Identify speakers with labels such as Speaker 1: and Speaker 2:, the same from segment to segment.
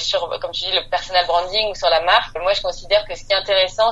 Speaker 1: sur, comme tu dis, le personal branding ou sur la marque, moi je considère que ce qui est intéressant,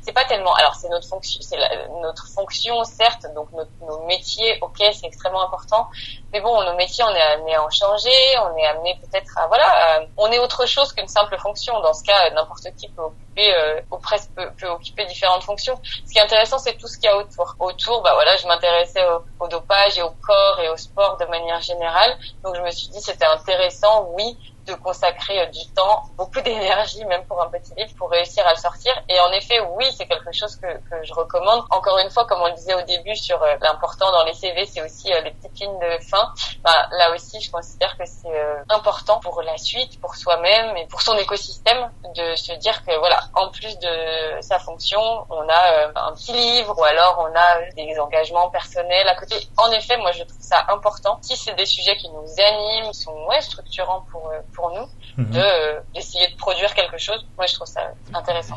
Speaker 1: c'est pas tellement. Alors c'est notre fonction, c'est notre fonction certes, donc nos métiers, ok, c'est extrêmement important. Mais bon, nos métiers, on est amené à en changer, on est amené peut-être à voilà, on est autre chose qu'une simple fonction. Dans ce cas, n'importe qui peut occuper, euh, ou presque peut, peut, occuper différentes fonctions. Ce qui est intéressant, c'est tout ce qu'il y a autour. Autour, bah voilà, je m'intéressais au dopage et au corps et au sport de manière générale. Donc je me suis dit c'était intéressant, oui, de consacrer euh, du temps, beaucoup d'énergie, même pour un petit livre, pour réussir à le sortir. Et en effet, oui, c'est quelque chose que, que, je recommande. Encore une fois, comme on le disait au début sur euh, l'important dans les CV, c'est aussi euh, les petites lignes de fin. Bah, là aussi, je considère que c'est important pour la suite, pour soi-même et pour son écosystème, de se dire que voilà, en plus de sa fonction, on a un petit livre ou alors on a des engagements personnels à côté. En effet, moi, je trouve ça important. Si c'est des sujets qui nous animent, qui sont ouais, structurants pour pour nous mhm. de euh, d'essayer de produire quelque chose. Moi, je trouve ça intéressant.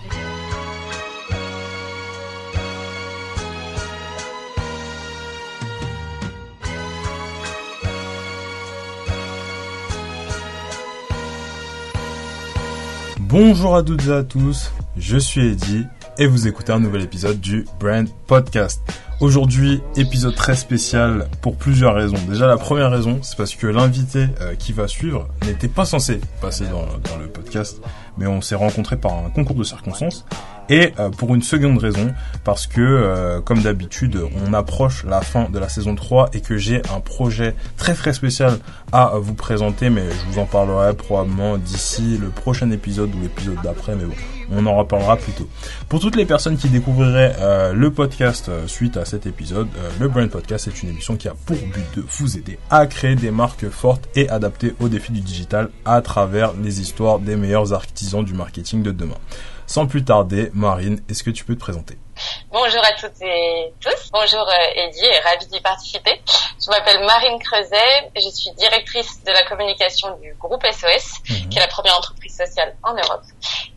Speaker 2: Bonjour à toutes et à tous, je suis Eddy et vous écoutez un nouvel épisode du Brand Podcast. Aujourd'hui, épisode très spécial pour plusieurs raisons. Déjà, la première raison, c'est parce que l'invité euh, qui va suivre n'était pas censé passer dans, dans le podcast, mais on s'est rencontré par un concours de circonstances. Et euh, pour une seconde raison, parce que euh, comme d'habitude, on approche la fin de la saison 3 et que j'ai un projet très très spécial à vous présenter, mais je vous en parlerai probablement d'ici le prochain épisode ou l'épisode d'après, mais bon, on en reparlera plus tôt. Pour toutes les personnes qui découvriraient euh, le podcast suite à cet épisode, le Brand Podcast est une émission qui a pour but de vous aider à créer des marques fortes et adaptées aux défis du digital à travers les histoires des meilleurs artisans du marketing de demain. Sans plus tarder, Marine, est-ce que tu peux te présenter?
Speaker 1: Bonjour à toutes et tous. Bonjour euh, Eddie et ravi d'y participer. Je m'appelle Marine Creuset, je suis directrice de la communication du groupe SOS, mhm. qui est la première entreprise sociale en Europe.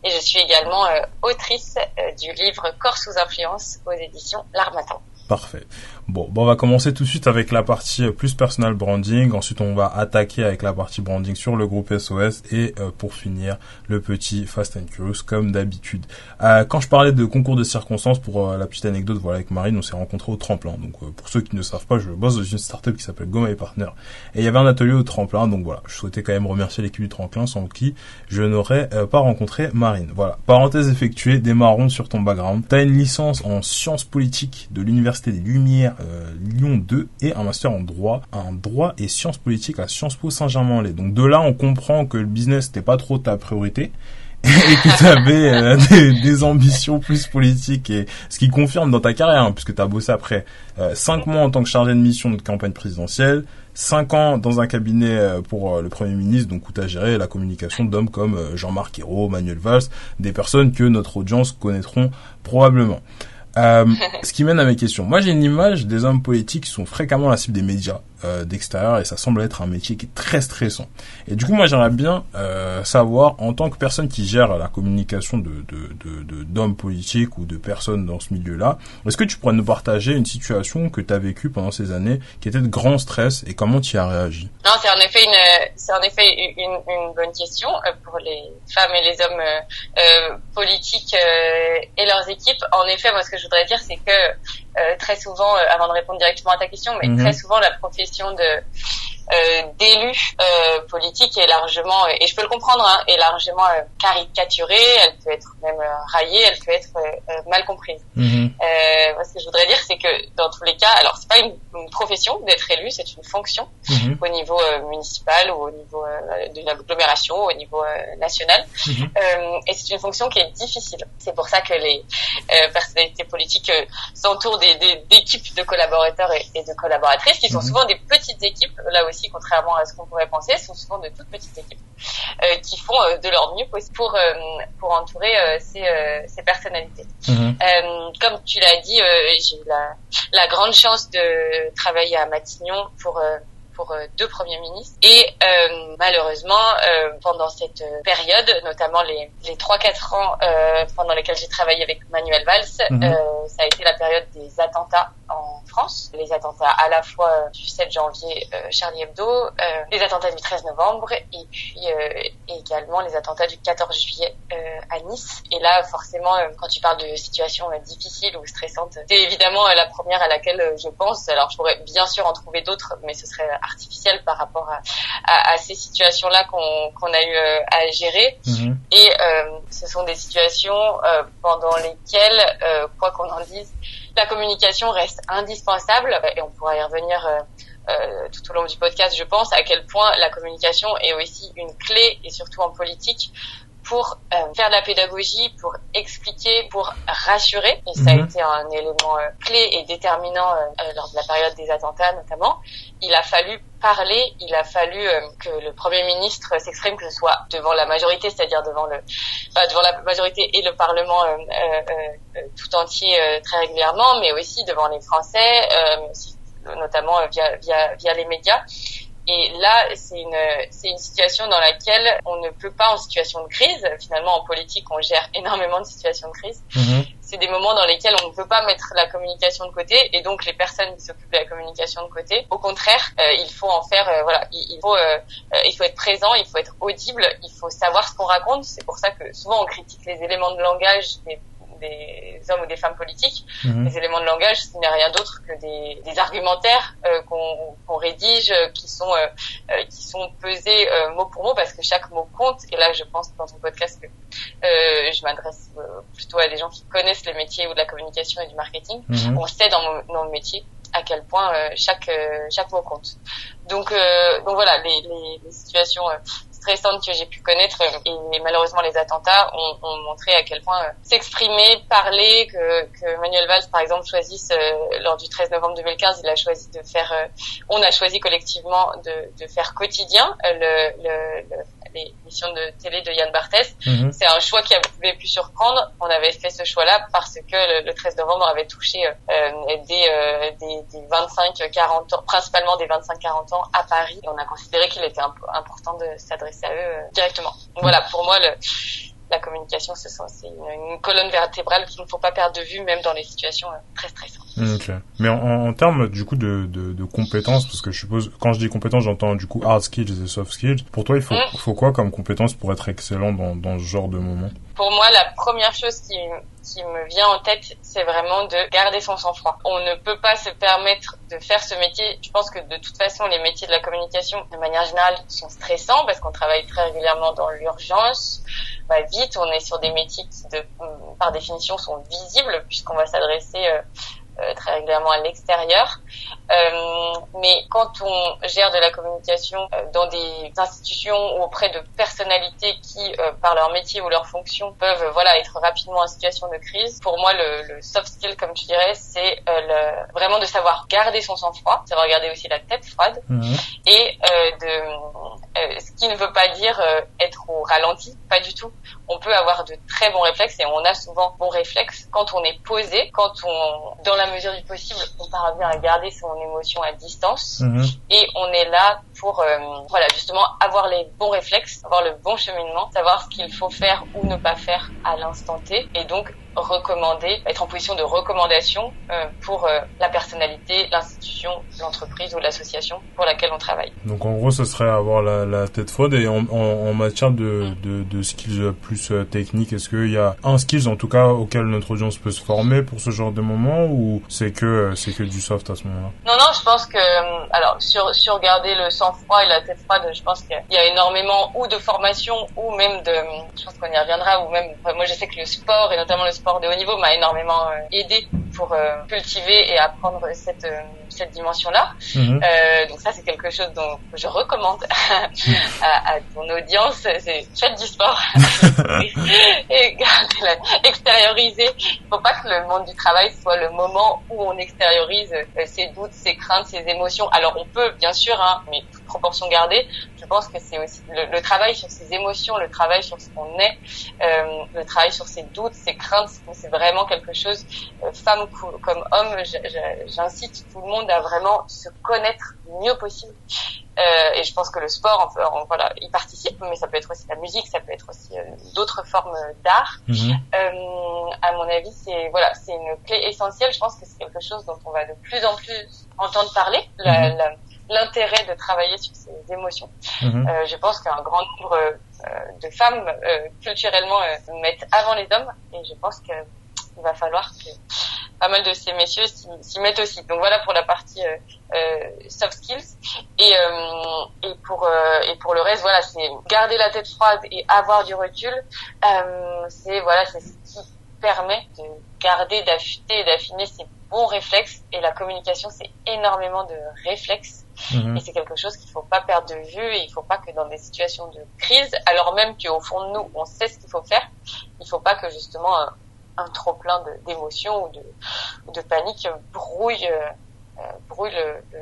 Speaker 1: Et je suis également euh, autrice euh, du livre Corps sous influence aux éditions L'Armatan.
Speaker 2: Parfait. Bon, bon, on va commencer tout de suite avec la partie euh, plus personal branding. Ensuite, on va attaquer avec la partie branding sur le groupe SOS et euh, pour finir, le petit Fast and Curious comme d'habitude. Euh, quand je parlais de concours de circonstances, pour la petite anecdote, voilà, avec Marine, on s'est rencontrés au tremplin. Donc, pour ceux qui ne savent pas, je bosse dans une startup qui s'appelle Go My Partner et il y avait un atelier au tremplin. Donc voilà, je souhaitais quand même remercier l'équipe du tremplin sans qui je n'aurais pas rencontré Marine. Voilà. Parenthèse effectuée, démarrons sur ton background. T'as une licence en sciences politiques de l'université des Lumières euh, Lyon 2 et un master en droit, en droit et sciences politiques à Sciences Po Saint-Germain-en-Laye. Donc de là, on comprend que le business n'était pas trop ta priorité et que tu avais euh, des, ambitions plus politiques et ce qui confirme dans ta carrière hein, puisque tu as bossé après euh, 5 mois en tant que chargé de mission de campagne présidentielle, 5 ans dans un cabinet euh, pour le Premier ministre, donc où tu as géré la communication d'hommes comme Jean-Marc Ayrault, Manuel Valls, des personnes que notre audience connaîtront probablement. Euh, ce qui mène à mes questions. Moi, j'ai une image des hommes politiques qui sont fréquemment la cible des médias euh, d'extérieur et ça semble être un métier qui est très stressant. Et du coup, moi, j'aimerais bien euh, savoir, en tant que personne qui gère la communication de, de, d'hommes politiques ou de personnes dans ce milieu-là, est-ce que tu pourrais nous partager une situation que tu as vécue pendant ces années qui était de grand stress et comment tu y as réagi?
Speaker 1: Non, c'est en effet une, c'est en effet une, une bonne question pour les femmes et les hommes euh, politiques et leurs équipes. En effet, moi, ce que je voudrais dire, c'est que euh, très souvent, euh, avant de répondre directement à ta question, mais mhm. très souvent la profession de euh, d'élu euh, politique est largement, et je peux le comprendre, hein, est largement euh, caricaturée, elle peut être même raillée, elle peut être mal comprise. Mhm. ce que je voudrais dire, que dans tous les cas, alors c'est pas une, profession d'être élu, c'est une fonction mhm. au niveau municipal ou au niveau de l'agglomération, au niveau national, mhm. et c'est une fonction qui est difficile. C'est pour ça que les personnalités politiques s'entourent d'équipes de collaborateurs et, et, de collaboratrices qui sont souvent des petites équipes, là aussi contrairement à ce qu'on pourrait penser, sont souvent de toutes petites équipes euh, qui font euh, de leur mieux pour euh, pour entourer ces, ces personnalités. Mhm. comme tu l'as dit, j'ai eu la, la grande chance de travailler à Matignon pour pour deux premiers ministres. Et malheureusement, pendant cette période, notamment les les trois quatre ans pendant lesquels j'ai travaillé avec Manuel Valls, mhm. ça a été la période des attentats en France, les attentats à la fois du 7 janvier Charlie Hebdo, les attentats du 13 novembre et puis également les attentats du 14 juillet à Nice. Et là, forcément, quand tu parles de situations difficiles ou stressantes, c'est évidemment la première à laquelle je pense. Alors, je pourrais bien sûr en trouver d'autres, mais ce serait artificiel par rapport à, à, à ces situations-là qu'on qu'on a eu euh, à gérer. Mhm. Et euh, ce sont des situations euh, pendant lesquelles, euh, quoi qu'on en dise, la communication reste indispensable. Et on pourra y revenir. tout au long du podcast, je pense à quel point la communication est aussi une clé, et surtout en politique, pour euh, faire de la pédagogie, pour expliquer, pour rassurer. Et ça a mhm. été un élément euh, clé et déterminant euh, lors de la période des attentats notamment. Il a fallu parler, il a fallu que le Premier ministre s'exprime, que ce soit devant la majorité, c'est-à-dire devant le, devant la majorité et le Parlement tout entier très régulièrement, mais aussi devant les Français, notamment via, via, via les médias. Et là, c'est une, c'est une situation dans laquelle on ne peut pas, en situation de crise, finalement en politique, on gère énormément de situations de crise. Mhm. C'est des moments dans lesquels on ne peut pas mettre la communication de côté et donc les personnes qui s'occupent de la communication de côté. Au contraire, euh, il faut en faire, euh, voilà, il, faut, euh, il faut être présent, il faut être audible, il faut savoir ce qu'on raconte. C'est pour ça que souvent on critique les éléments de langage des des hommes ou des femmes politiques. Mhm. Les éléments de langage, ce n'est rien d'autre que des, des argumentaires euh, qu'on qu'on rédige, euh, qui sont euh, euh, qui sont pesés mot pour mot parce que chaque mot compte. Et là, je pense dans ton podcast que je m'adresse plutôt à des gens qui connaissent le métier ou de la communication et du marketing. Mhm. On sait dans, dans le métier à quel point chaque chaque mot compte. Donc donc voilà les, les, les situations stressantes que j'ai pu connaître et malheureusement les attentats ont, ont montré à quel point euh, s'exprimer, parler, que, que Manuel Valls par exemple choisisse euh, lors du 13 novembre 2015, il a choisi de faire, euh, on a choisi collectivement de, de faire quotidien le, le, le les missions de télé de Yann Barthès. Mhm. C'est un choix qui avait pu surprendre. On avait fait ce choix-là parce que le, 13 novembre avait touché euh, des, euh, des, des 25-40 ans, principalement des 25-40 ans à Paris. Et on a considéré qu'il était important de s'adresser à eux euh, directement. Donc, voilà, pour moi, le, la communication, c'est une, une, colonne vertébrale qu'il ne faut pas perdre de vue, même dans les situations euh, très stressantes.
Speaker 2: Ok. Mais en, en, termes du coup de, de, de, compétences, parce que je suppose, quand je dis compétences, j'entends du coup hard skills et soft skills. Pour toi, il faut, mm. faut quoi comme compétences pour être excellent dans, dans ce genre de moment?
Speaker 1: Pour moi, la première chose qui, qui me vient en tête, c'est vraiment de garder son sang-froid. On ne peut pas se permettre de faire ce métier. Je pense que de toute façon, les métiers de la communication, de manière générale, sont stressants parce qu'on travaille très régulièrement dans l'urgence va vite. On est sur des métiers qui, par définition, sont visibles puisqu'on va s'adresser euh, très régulièrement à l'extérieur. Euh, mais quand on gère de la communication euh, dans des institutions ou auprès de personnalités qui, par leur métier ou leur fonction, peuvent voilà être rapidement en situation de crise, pour moi le, le soft skill, comme tu dirais, c'est le, vraiment de savoir garder son sang-froid, savoir garder aussi la tête froide, mhm. et de ce qui ne veut pas dire être au ralenti, pas du tout. On peut avoir de très bons réflexes et on a souvent bons réflexes quand on est posé, quand on dans la mesure du possible, on parvient à garder son émotion à distance mhm. et on est là pour euh, voilà justement avoir les bons réflexes, avoir le bon cheminement, savoir ce qu'il faut faire ou ne pas faire à l'instant T et donc recommander, être en position de recommandation euh, pour euh, la personnalité, l'institution, l'entreprise ou l'association pour laquelle on travaille.
Speaker 2: Donc en gros, ce serait avoir la, la tête froide et en, en, matière de, de, de, skills plus euh, techniques, est-ce qu'il y a un skills en tout cas auquel notre audience peut se former pour ce genre de moment ou c'est que c'est que du soft à ce moment-là?
Speaker 1: Non, non, je pense que alors sur sur garder le sang-froid et la tête froide, je pense qu'il y a énormément ou de formation ou même de, je pense qu'on y reviendra ou même, moi je sais que le sport et notamment le sport de haut niveau m'a énormément euh, aidé pour euh, cultiver et apprendre cette euh, cette dimension-là. Mhm. donc ça, c'est quelque chose dont je recommande à, à ton audience. C'est faites du sport et extérioriser. Il faut pas que le monde du travail soit le moment où on extériorise ses doutes, ses craintes, ses émotions. Alors on peut, bien sûr, hein, mais proportion gardée. Je pense que c'est aussi le, travail sur ses émotions, le travail sur ce qu'on est, euh, le travail sur ses doutes, ses craintes. C'est vraiment quelque chose, euh, femme comme homme, j'incite tout le monde à vraiment se connaître le mieux possible. Euh, et je pense que le sport, en, voilà, il participe, mais ça peut être aussi la musique, ça peut être aussi euh, d'autres formes d'art. Euh, à mon avis, c'est voilà, c'est une clé essentielle. Je pense que c'est quelque chose dont on va de plus en plus entendre parler. Mhm. L'intérêt de travailler sur ses émotions. Mhm. Euh, je pense qu'un grand nombre euh, de femmes euh, culturellement mettent avant les hommes et je pense qu'il va falloir que pas mal de ces messieurs s'y mettent aussi. Donc voilà pour la partie euh, euh soft skills et euh, et pour euh, et pour le reste voilà c'est garder la tête froide et avoir du recul. c'est voilà c'est ce qui permet de garder, d'affûter et d'affiner ses bons réflexes et la communication c'est énormément de réflexes mhm. et c'est quelque chose qu'il faut pas perdre de vue et il faut pas que dans des situations de crise alors même qu'au fond de nous on sait ce qu'il faut faire il faut pas que justement un trop plein d'émotions ou de, de, panique brouille, euh, brouille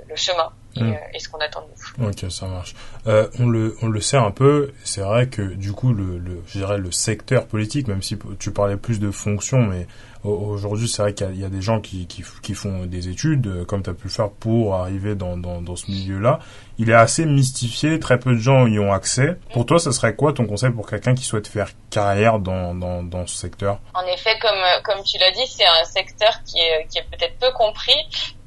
Speaker 1: le, chemin et, mm. euh, ce qu'on attend de nous.
Speaker 2: Ok, ça marche. Euh, on le on le sait un peu. C'est vrai que du coup le, le je dirais le secteur politique, même si tu parlais plus de fonction, mais Aujourd'hui, c'est vrai qu'il y, a des gens qui, qui, qui, font des études, euh, comme tu as pu le faire, pour arriver dans, dans, dans ce milieu-là. Il est assez mystifié, très peu de gens y ont accès. Pour toi, ce serait quoi ton conseil pour quelqu'un qui souhaite faire carrière dans, dans, dans ce secteur?
Speaker 1: En effet, comme, comme tu l'as dit, c'est un secteur qui est, qui est peut-être peu compris.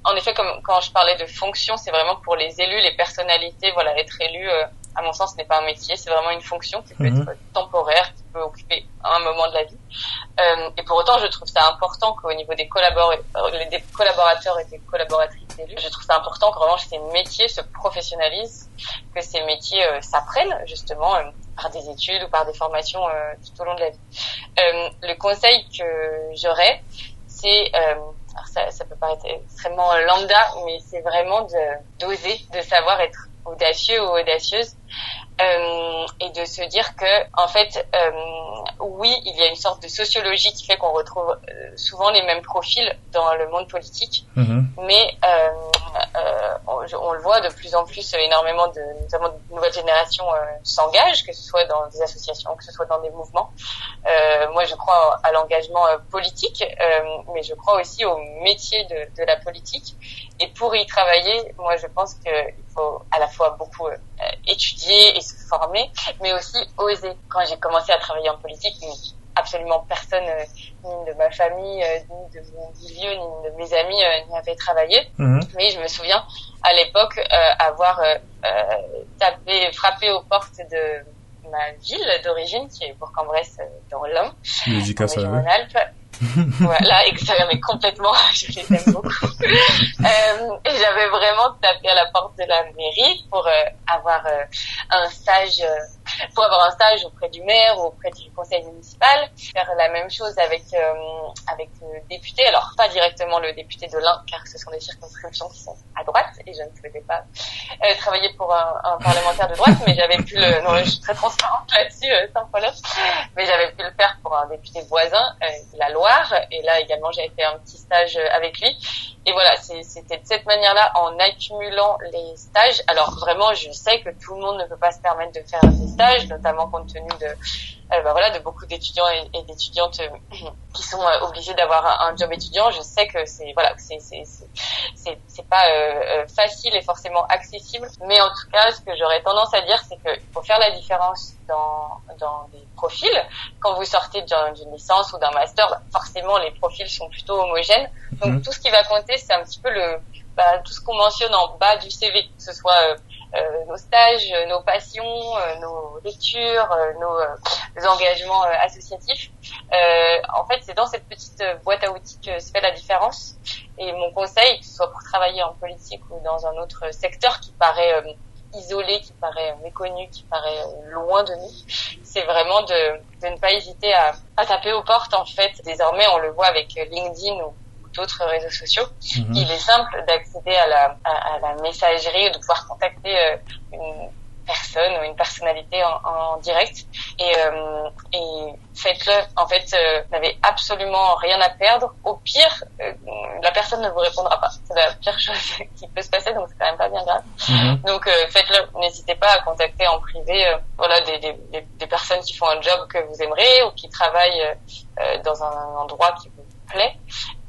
Speaker 1: En effet, comme quand je parlais de fonction, c'est vraiment pour les élus, les personnalités, voilà, être élu. Euh, à mon sens, ce n'est pas un métier, c'est vraiment une fonction qui peut mhm. être temporaire, qui peut occuper un moment de la vie. Euh, et pour autant, je trouve ça important qu'au niveau des, collaborateurs, des collaborateurs et des collaboratrices élus, je trouve ça important que vraiment ces métiers se professionnalisent, que ces métiers euh, s'apprennent justement euh, par des études ou par des formations euh, tout au long de la vie. le conseil que j'aurais, c'est ça, ça peut paraître extrêmement lambda, mais c'est vraiment de d'oser, de savoir être audacieux ou audacieuse euh, et de se dire que en fait euh, oui il y a une sorte de sociologie qui fait qu'on retrouve euh, souvent les mêmes profils dans le monde politique mhm. mais on, on, le voit de plus en plus énormément de notamment de nouvelles générations s'engagent que ce soit dans des associations que ce soit dans des mouvements moi je crois à l'engagement politique mais je crois aussi au métier de, de la politique et pour y travailler moi je pense qu'il faut à la fois beaucoup étudier et se former, mais aussi oser. Quand j'ai commencé à travailler en politique, absolument personne, euh, ni de ma famille, euh, ni de mon milieu, ni de mes amis, euh, n'y avait travaillé. Mhm. Mais je me souviens à l'époque avoir tapé, frappé aux portes de ma ville d'origine, qui est Bourg-en-Bresse dans l'Ain, en Alpes voilà, mais complètement, je les aime beaucoup. euh, et j'avais vraiment tapé à la porte de la mairie pour euh, avoir euh, un stage, euh, pour avoir un stage auprès du maire ou auprès du conseil municipal, faire la même chose avec avec le député. Alors pas directement le député de l'Ain, car ce sont des circonscriptions qui sont à droite et je ne souhaitais pas travailler pour un, un, parlementaire de droite, mais j'avais pu le, non, je suis très transparente là-dessus, sans problème, mais j'avais pu le faire pour un député voisin, la loi et là également, j'avais fait un petit stage euh, avec lui. Et voilà, c'était de cette manière-là, en accumulant les stages. Alors vraiment, je sais que tout le monde ne peut pas se permettre de faire des stages, notamment compte tenu de euh, bah voilà, de beaucoup d'étudiants et, d'étudiantes euh, qui sont euh, obligés d'avoir un, job étudiant. Je sais que c'est voilà, c'est c'est c'est pas facile et forcément accessible, mais en tout cas, ce que j'aurais tendance à dire, c'est qu'il faut faire la différence dans dans des profils. Quand vous sortez d'une licence ou d'un master, bah, forcément les profils sont plutôt homogènes. Donc mhm. tout ce qui va compter, c'est un petit peu le bah, tout ce qu'on mentionne en bas du CV, que ce soit euh, nos stages, nos passions, euh, nos lectures, euh, nos, engagements associatifs. en fait, c'est dans cette petite boîte à outils que se fait la différence. Et mon conseil, que ce soit pour travailler en politique ou dans un autre secteur qui paraît isolé, qui paraît méconnu, qui paraît loin de nous, c'est vraiment de, de, ne pas hésiter à, à, taper aux portes. En fait, désormais, on le voit avec LinkedIn ou d'autres réseaux sociaux. Mhm. Il est simple d'accéder à la, à, la messagerie ou de pouvoir contacter euh, une personne ou une personnalité en, en direct. et, euh, et faites-le. En fait, euh, vous n'avez absolument rien à perdre. Au pire, euh, la personne ne vous répondra pas. C'est la pire chose qui peut se passer, donc c'est quand même pas bien grave. Mhm. Donc faites-le. N'hésitez pas à contacter en privé, voilà, des, des, des, personnes qui font un job que vous aimerez ou qui travaillent dans un endroit qui vous plaît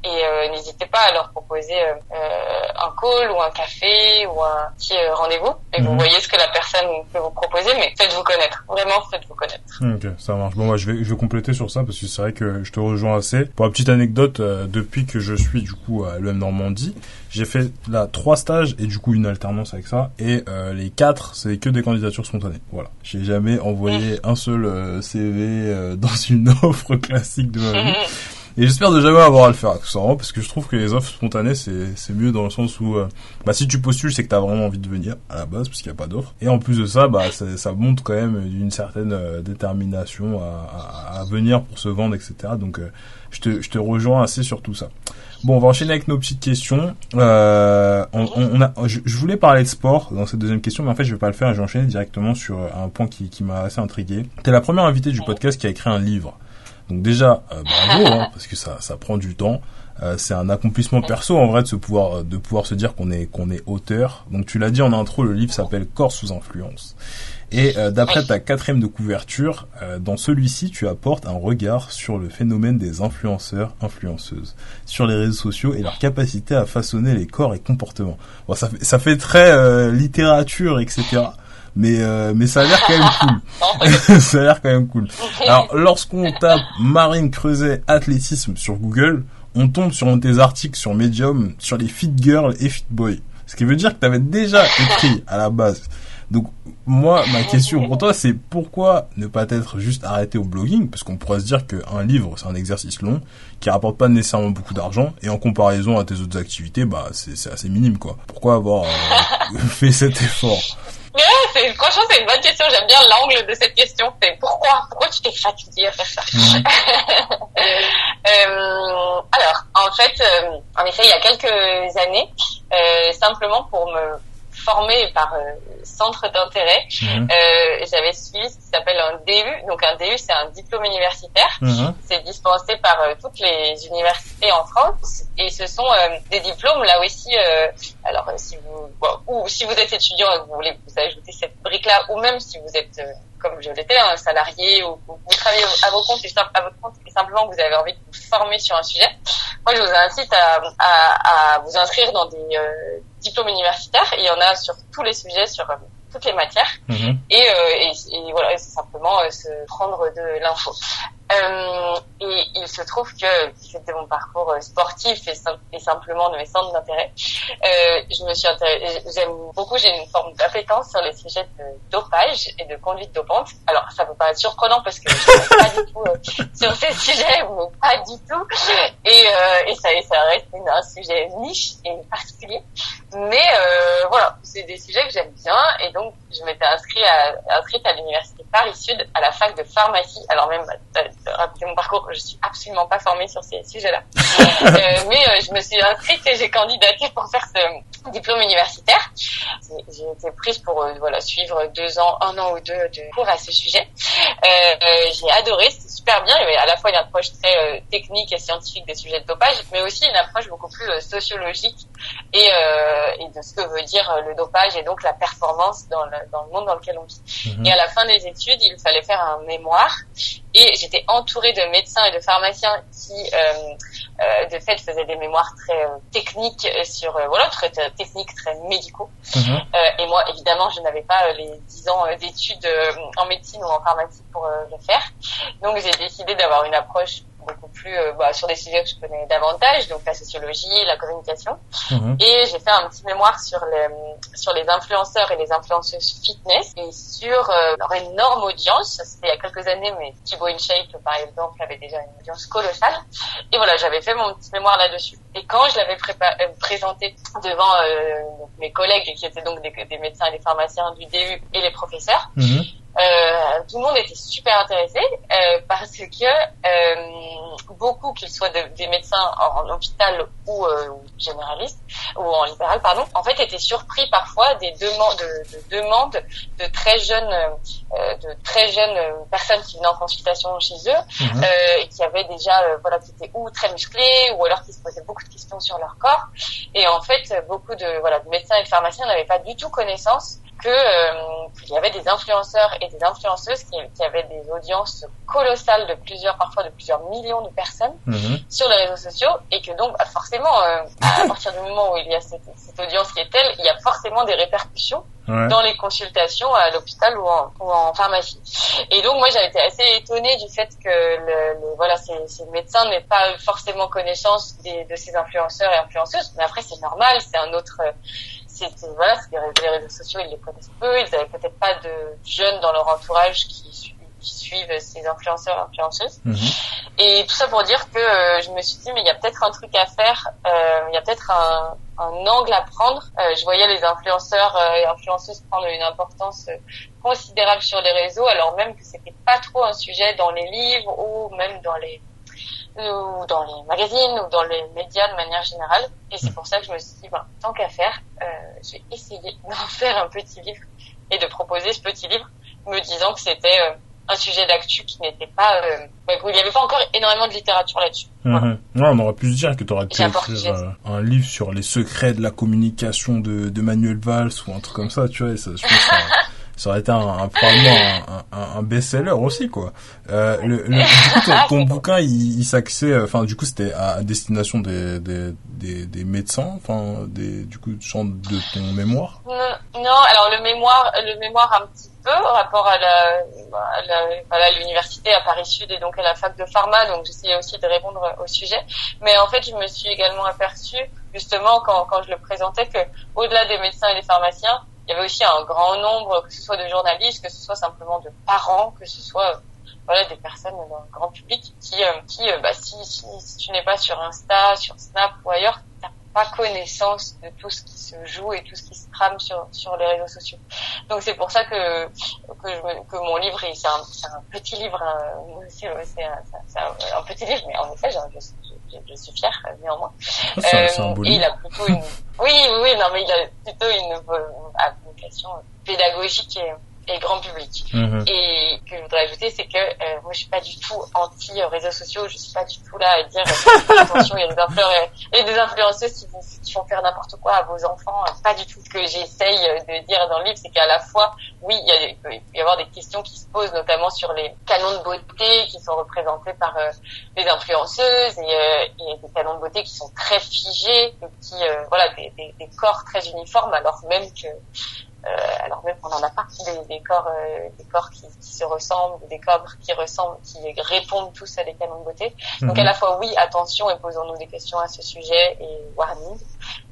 Speaker 1: et euh, n'hésitez pas à leur proposer euh, euh, un call ou un café ou un petit rendez-vous. Et vous mhm. voyez ce que la personne peut vous proposer mais faites-vous connaître. Vraiment faites-vous connaître.
Speaker 2: Ok ça marche. Bon moi je vais je vais compléter sur ça parce que c'est vrai que je te rejoins assez. Pour une petite anecdote depuis que je suis du coup à l'EM Normandie j'ai fait là trois stages et du coup une alternance avec ça. Et les quatre c'est que des candidatures spontanées. Voilà. J'ai jamais envoyé un seul CV dans une offre classique de ma vie Et j'espère de jamais avoir à le faire, tout simplement, parce que je trouve que les offres spontanées, c'est, c'est mieux dans le sens où, euh, bah, si tu postules, c'est que t'as vraiment envie de venir, à la base, parce qu'il n'y a pas d'offre. Et en plus de ça, bah, ça, ça montre quand même une certaine euh, détermination à, à, à, venir pour se vendre, etc. Donc, euh, je te, je te rejoins assez sur tout ça. Bon, on va enchaîner avec nos petites questions. Euh, on, on, a, je, je, voulais parler de sport dans cette deuxième question, mais en fait, je vais pas le faire. Je vais enchaîner directement sur un point qui, qui m'a assez intrigué. T'es la première invitée du podcast qui a écrit un livre. Donc déjà, euh, bravo, hein, parce que ça, ça prend du temps. Euh, c'est un accomplissement perso en vrai de se pouvoir de pouvoir se dire qu'on est qu'on est auteur. Donc tu l'as dit en intro, le livre s'appelle Corps sous influence. Et euh, d'après ta quatrième de couverture, dans celui-ci, tu apportes un regard sur le phénomène des influenceurs, influenceuses, sur les réseaux sociaux et leur capacité à façonner les corps et comportements. Bon, ça fait, ça fait très littérature, etc mais euh, mais ça a l'air quand même cool. ça a l'air quand même cool. Alors lorsqu'on tape Marine Creuset athlétisme sur Google, on tombe sur un de tes articles sur Medium sur les fit girls et fit boys. Ce qui veut dire que tu avais déjà écrit à la base. Donc moi, ma question pour toi, c'est pourquoi ne pas être juste arrêté au blogging? Parce qu'on pourrait se dire qu'un livre, c'est un exercice long qui rapporte pas nécessairement beaucoup d'argent et en comparaison à tes autres activités, bah c'est assez minime quoi. Pourquoi avoir euh, fait cet effort?
Speaker 1: C'est, franchement, c'est une bonne question. J'aime bien l'angle de cette question. C'est pourquoi, pourquoi tu t'es fatigué à faire ça? Mhm. euh, Alors, en fait, euh, en effet, il y a quelques années, euh, simplement pour me formée par euh, centre d'intérêt. Euh, J'avais suivi ce qui s'appelle un DU. Donc un DU, c'est un diplôme universitaire. Mhm. C'est dispensé par euh, toutes les universités en France. Et ce sont euh, des diplômes là aussi. alors si vous ou si vous êtes étudiant et que vous voulez vous ajouter cette brique-là, ou même si vous êtes comme je l'étais, un salarié ou, vous travaillez à vos comptes et, à votre compte et simplement vous avez envie de vous former sur un sujet, moi je vous incite à, à, à vous inscrire dans des euh, diplômes universitaires. il y en a sur tous les sujets, sur euh, toutes les matières. Mhm. Et, euh, et, et, voilà, c'est simplement euh, se prendre de l'info. Euh, et il se trouve que de mon parcours sportif et, simplement de mes centres d'intérêt, euh, je me suis j'aime beaucoup, j'ai une forme d'appétence sur les sujets de dopage et de conduite dopante. Alors ça peut paraître surprenant parce que je ne suis pas du tout euh, sur ces sujets, mais pas du tout. Et, euh, et ça, ça reste un sujet niche et particulier. Mais euh, voilà, c'est des sujets que j'aime bien et donc je m'étais inscrite à, inscrite à l'université Paris Sud à la fac de pharmacie. Alors même, rappeler mon parcours, je suis absolument pas formée sur ces sujets-là. euh, mais euh, je me suis inscrite et j'ai candidaté pour faire ce diplôme universitaire. J'ai été prise pour euh, voilà suivre deux ans, un an ou deux de cours à ce sujet. J'ai adoré, c'était super bien. Il y avait à la fois une approche très technique et scientifique des sujets de dopage, mais aussi une approche beaucoup plus sociologique et, et de ce que veut dire le dopage et donc la performance dans le, dans le monde dans lequel on vit. Mhm. Et à la fin des études, il fallait faire un mémoire et j'étais entourée de médecins et de pharmaciens qui, euh, euh, de fait, faisaient des mémoires très euh, techniques sur, voilà, très, techniques, très médicaux. Mhm. et moi, évidemment, je n'avais pas les 10 ans d'études en médecine ou en pharmacie pour le faire. Donc, j'ai décidé d'avoir une approche beaucoup plus euh, bah, sur des sujets que je connais davantage, donc la sociologie, la communication. Mhm. Et j'ai fait un petit mémoire sur les sur les influenceurs et les influenceuses fitness et sur euh, leur énorme audience. C'était il y a quelques années, mais Thibaut InShape, par exemple, avait déjà une audience colossale. Et voilà, j'avais fait mon petit mémoire là-dessus. Et quand je l'avais euh, présenté devant mes collègues, qui étaient donc des, des, médecins et des pharmaciens du DU et les professeurs, mhm. Euh, tout le monde était super intéressé euh, parce que beaucoup, qu'ils soient des médecins en, hôpital ou euh, généralistes ou en libéral, pardon, en fait étaient surpris parfois des demandes de, de demandes de très jeunes euh, de très jeunes personnes qui venaient en consultation chez eux mhm. euh, et qui avaient déjà voilà qui étaient ou très musclés ou alors qui se posaient beaucoup de questions sur leur corps et en fait beaucoup de voilà de médecins et de pharmaciens n'avaient pas du tout connaissance que euh, qu'il y avait des influenceurs et des influenceuses qui, qui, avaient des audiences colossales de plusieurs, parfois de plusieurs millions de personnes mhm. sur les réseaux sociaux et que donc bah, forcément, euh, à partir du moment où il y a cette, cette, audience qui est telle, il y a forcément des répercussions dans les consultations à l'hôpital ou en, ou en pharmacie. Et donc moi j'ai été assez étonnée du fait que le, le voilà ces, ces médecins n'aient pas forcément connaissance des, de ces influenceurs et influenceuses, mais après c'est normal, c'est un autre voilà, les réseaux sociaux, ils les connaissent peu, ils n'avaient peut-être pas de jeunes dans leur entourage qui, suivent ces influenceurs, influenceuses. Mhm. Et tout ça pour dire que euh, je me suis dit, mais il y a peut-être un truc à faire, euh, il y a peut-être un, un, angle à prendre. Euh, je voyais les influenceurs et influenceuses prendre une importance considérable sur les réseaux, alors même que c'était pas trop un sujet dans les livres ou même dans les ou dans les magazines ou dans les médias de manière générale. Et c'est pour ça que je me suis dit, ben, tant qu'à faire, euh, je vais essayer d'en faire un petit livre et de proposer ce petit livre, me disant que c'était euh, un sujet d'actu qui n'était pas, euh, il n'y avait pas encore énormément de littérature là-dessus.
Speaker 2: Mhm. on aurait pu se dire que tu aurais pu écrire euh, un livre sur les secrets de la communication de, de Manuel Valls ou un truc comme ça, tu vois. Ça, je pense ça aurait été un, un probablement un, un, best-seller aussi quoi. Euh, le, le, du coup, ton, bouquin il, il s'axait, enfin du coup c'était à destination des, des, des, des médecins, enfin des du coup de ton mémoire?
Speaker 1: Non, alors le mémoire, le mémoire un petit peu au rapport à la, à l'université à Paris Sud et donc à la fac de pharma, donc j'essayais aussi de répondre au sujet. Mais en fait, je me suis également aperçue justement quand, quand je le présentais que au-delà des médecins et des pharmaciens, il y avait aussi un grand nombre, que ce soit de journalistes, que ce soit simplement de parents, que ce soit voilà des personnes dans le grand public qui euh, qui euh, bah, si, si, si tu n'es pas sur Insta, sur Snap ou ailleurs, t'as pas connaissance de tout ce qui se joue et tout ce qui se trame sur sur les réseaux sociaux. Donc c'est pour ça que que, je, que mon livre c'est un, petit livre, euh, c'est un, petit livre, mais en effet je, je, je suis fière néanmoins.
Speaker 2: Ah, euh,
Speaker 1: et il a plutôt une oui oui non mais il a plutôt une, une vocation pédagogique et et grand public. Mhm. Et que je voudrais ajouter, c'est que euh, moi je suis pas du tout anti réseaux sociaux, je suis pas du tout là à dire euh, attention, il y a des influenceurs et des influenceuses qui, qui font faire n'importe quoi à vos enfants. Pas du tout. Ce que j'essaye de dire dans le livre, c'est qu'à la fois, oui, il, y a, il, peut y avoir des questions qui se posent, notamment sur les canons de beauté qui sont représentés par euh, les influenceuses et, euh, et, des canons de beauté qui sont très figés, qui voilà des, des, des corps très uniformes, alors même que euh, alors même qu'on n'en a pas des, des corps, euh, des corps qui, qui, se ressemblent, des corps qui ressemblent, qui répondent tous à des canons de beauté. Donc à mhm. la fois oui, attention et posons-nous des questions à ce sujet et warning.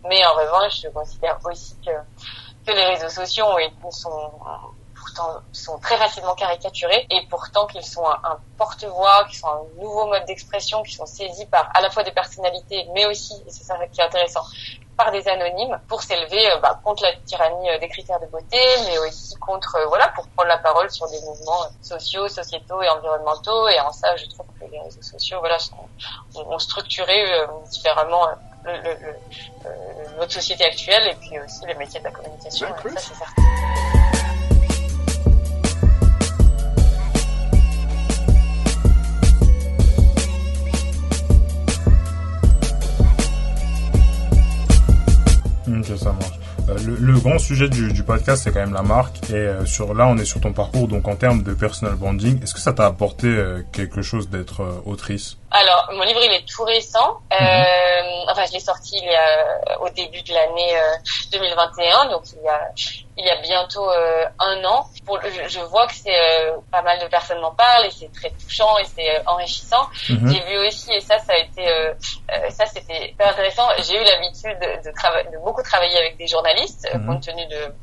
Speaker 1: Mais en revanche, je considère aussi que que les réseaux sociaux sont pourtant sont très facilement caricaturés et pourtant qu'ils sont un, un porte-voix, qu'ils sont un nouveau mode d'expression, qui sont saisis par à la fois des personnalités, mais aussi, et c'est ça qui est intéressant, par des anonymes pour s'élever euh, bah, contre la tyrannie euh, des critères de beauté, mais aussi contre, euh, voilà, pour prendre la parole sur des mouvements sociaux, sociétaux et environnementaux. Et en ça, je trouve que les réseaux sociaux, voilà, ont structuré différemment le, le, notre société actuelle et puis aussi les métiers de la communication. Ça, c'est certain.
Speaker 2: Ça marche. Euh, le, grand sujet du, podcast, c'est quand même la marque. Et euh, sur là, on est sur ton parcours. Donc, en termes de personal branding, est-ce que ça t'a apporté euh, quelque chose d'être autrice?
Speaker 1: Alors, mon livre, il est tout récent. Mhm. Enfin, je l'ai sorti il y a, au début de l'année 2021. Donc, il y a, il y a bientôt un an. Pour, je, vois que c'est pas mal de personnes m'en parlent et c'est très touchant et c'est enrichissant. Mhm. J'ai vu aussi, et ça, ça a été, ça, c'était intéressant. J'ai eu l'habitude de, beaucoup travailler avec des journalistes euh, mhm. compte tenu de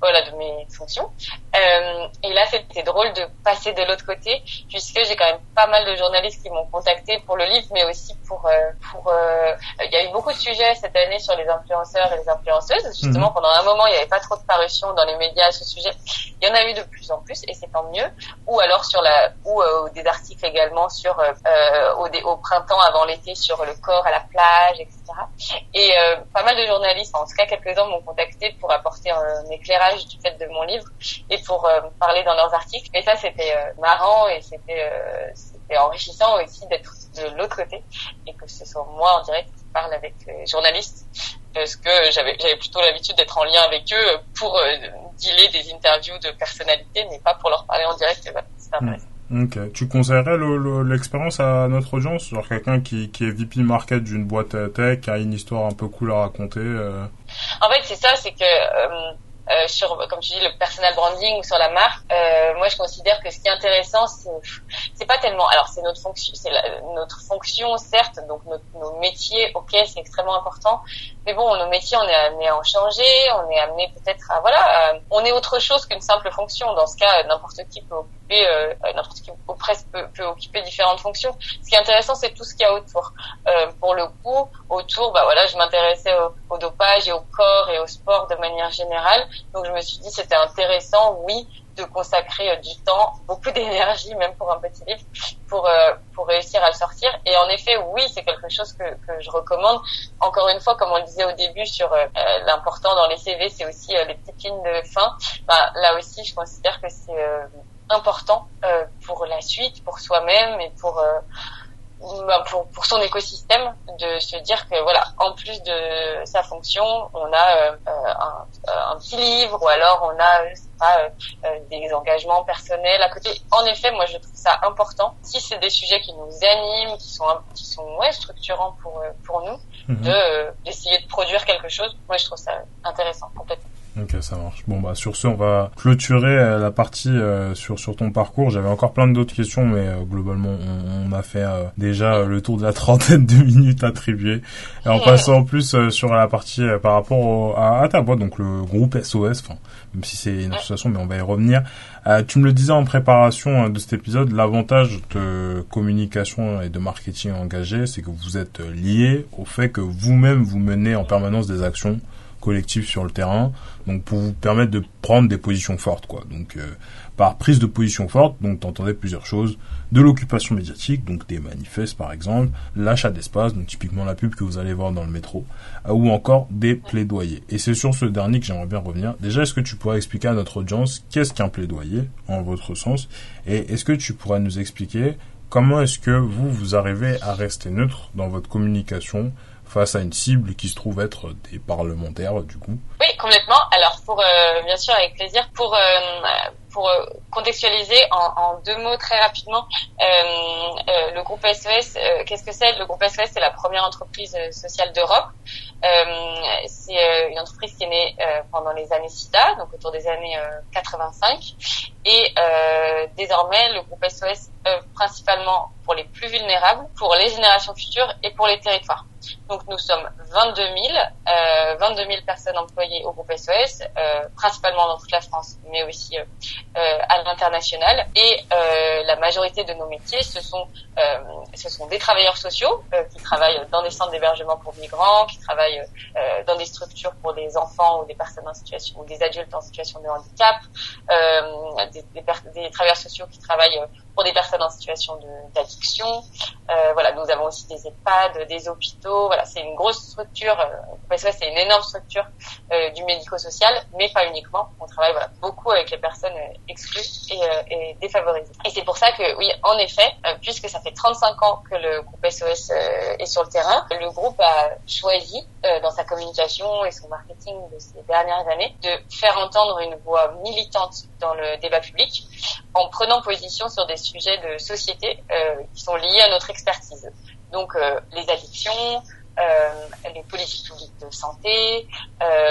Speaker 1: voilà de mes fonctions Euh, et là, c'était drôle de passer de l'autre côté, puisque j'ai quand même pas mal de journalistes qui m'ont contacté pour le livre, mais aussi pour euh, pour. Euh, il y a eu beaucoup de sujets cette année sur les influenceurs et les influenceuses. Justement, mhm. pendant un moment, il n'y avait pas trop de dans les médias à ce sujet. Il y en a eu de plus en plus, et c'est tant mieux. Ou alors sur la ou des articles également sur au, au printemps avant l'été sur le corps à la plage, etc. Et pas mal de journalistes, en tout cas quelques-uns, m'ont contacté pour apporter un éclairage du fait de mon livre et pour euh, parler dans leurs articles. Et ça, c'était euh, marrant et c'était euh, c'était enrichissant aussi d'être de l'autre côté et que ce soit moi en direct qui parle avec les journalistes parce que j'avais j'avais plutôt l'habitude d'être en lien avec eux pour dealer des interviews de personnalités mais pas pour leur parler en direct. C'est intéressant.
Speaker 2: Ok. Tu conseillerais l'expérience à notre audience Genre quelqu'un qui, qui est VP Market d'une boîte tech, qui a une histoire un peu cool à raconter euh...
Speaker 1: En fait, c'est ça, c'est que euh, euh, sur, comme tu dis, le personal branding ou sur la marque, euh, moi je considère que ce qui est intéressant, c'est pas tellement. Alors c'est notre fonction, c'est notre fonction certes, donc nos métiers, ok, c'est extrêmement important. Mais bon, nos métiers, on est amené à en changer, on est amené peut-être à voilà, on est autre chose qu'une simple fonction. Dans ce cas, n'importe qui peut occuper, euh, n'importe qui ou presque peut, peut, occuper différentes fonctions. Ce qui est intéressant, c'est tout ce qu'il y a autour. Euh, pour le coup, autour, bah voilà, je m'intéressais au, au dopage et au corps et au sport de manière générale. Donc je me suis dit c'était intéressant, oui, de consacrer euh, du temps, beaucoup d'énergie, même pour un petit livre, pour euh, pour réussir à le sortir. Et en effet, oui, c'est quelque chose que, que je recommande. Encore une fois, comme on le disait au début sur euh, l'important dans les CV, c'est aussi les petites lignes de fin. Bah, là aussi, je considère que c'est important pour la suite, pour soi-même et pour bah, pour, pour, son écosystème de se dire que voilà en plus de sa fonction on a euh, un, un, petit livre ou alors on a je sais pas euh, des engagements personnels à côté. En effet moi je trouve ça important. Si c'est des sujets qui nous animent qui sont qui sont ouais structurants pour euh, pour nous mhm. de d'essayer de produire quelque chose moi je trouve ça intéressant complètement
Speaker 2: Ok, ça marche. Bon bah sur ce, on va clôturer euh, la partie euh, sur sur ton parcours. J'avais encore plein d'autres questions, mais euh, globalement, on, a fait déjà le tour de la trentaine de minutes attribuées. Et en passant en plus sur la partie par rapport à, ta boîte, donc le groupe SOS, enfin même si c'est une association, mais on va y revenir. tu me le disais en préparation de cet épisode, l'avantage de communication et de marketing engagé, c'est que vous êtes lié au fait que vous-même vous menez en permanence des actions collectif sur le terrain, donc pour vous permettre de prendre des positions fortes, quoi. Donc euh, par prise de position forte, donc t'entendais plusieurs choses, de l'occupation médiatique, donc des manifestes par exemple, l'achat d'espace, donc typiquement la pub que vous allez voir dans le métro, euh, ou encore des plaidoyers. Et c'est sur ce dernier que j'aimerais bien revenir. Déjà, est-ce que tu pourrais expliquer à notre audience qu'est-ce qu'un plaidoyer, en votre sens, et est-ce que tu pourrais nous expliquer comment est-ce que vous, vous arrivez à rester neutre dans votre communication face à une cible qui se trouve être des parlementaires du coup
Speaker 1: Oui, complètement. Alors pour euh, bien sûr avec plaisir pour euh, euh, contextualiser en, deux mots très rapidement le groupe SOS qu'est-ce que c'est? Le groupe SOS c'est la première entreprise sociale d'Europe. c'est une entreprise qui est née pendant les années SIDA, donc autour des années 85 et désormais le groupe SOS principalement pour les plus vulnérables, pour les générations futures et pour les territoires. Donc nous sommes 22 000, euh, 22 000 personnes employées au groupe SOS, euh, principalement dans toute la France, mais aussi euh, euh à l'international. Et la majorité de nos métiers, ce sont, des travailleurs sociaux qui travaillent dans des centres d'hébergement pour migrants, qui travaillent dans des structures pour des enfants ou des personnes en situation ou des adultes en situation de handicap, des travailleurs sociaux qui travaillent pour des personnes en situation d'addiction. Euh, voilà, nous avons aussi des EHPAD, des hôpitaux. Voilà, c'est une grosse structure. Euh, c'est une énorme structure euh, du médico-social, mais pas uniquement. On travaille voilà, beaucoup avec les personnes euh, exclues et, euh, et, défavorisées. Et c'est pour ça que, oui, en effet, puisque ça fait 35 ans que le groupe SOS est sur le terrain, le groupe a choisi dans sa communication et son marketing de ces dernières années de faire entendre une voix militante dans le débat public en prenant position sur des sujets de société euh, qui sont liés à notre expertise. Donc euh, les addictions, euh, les politiques publiques de santé,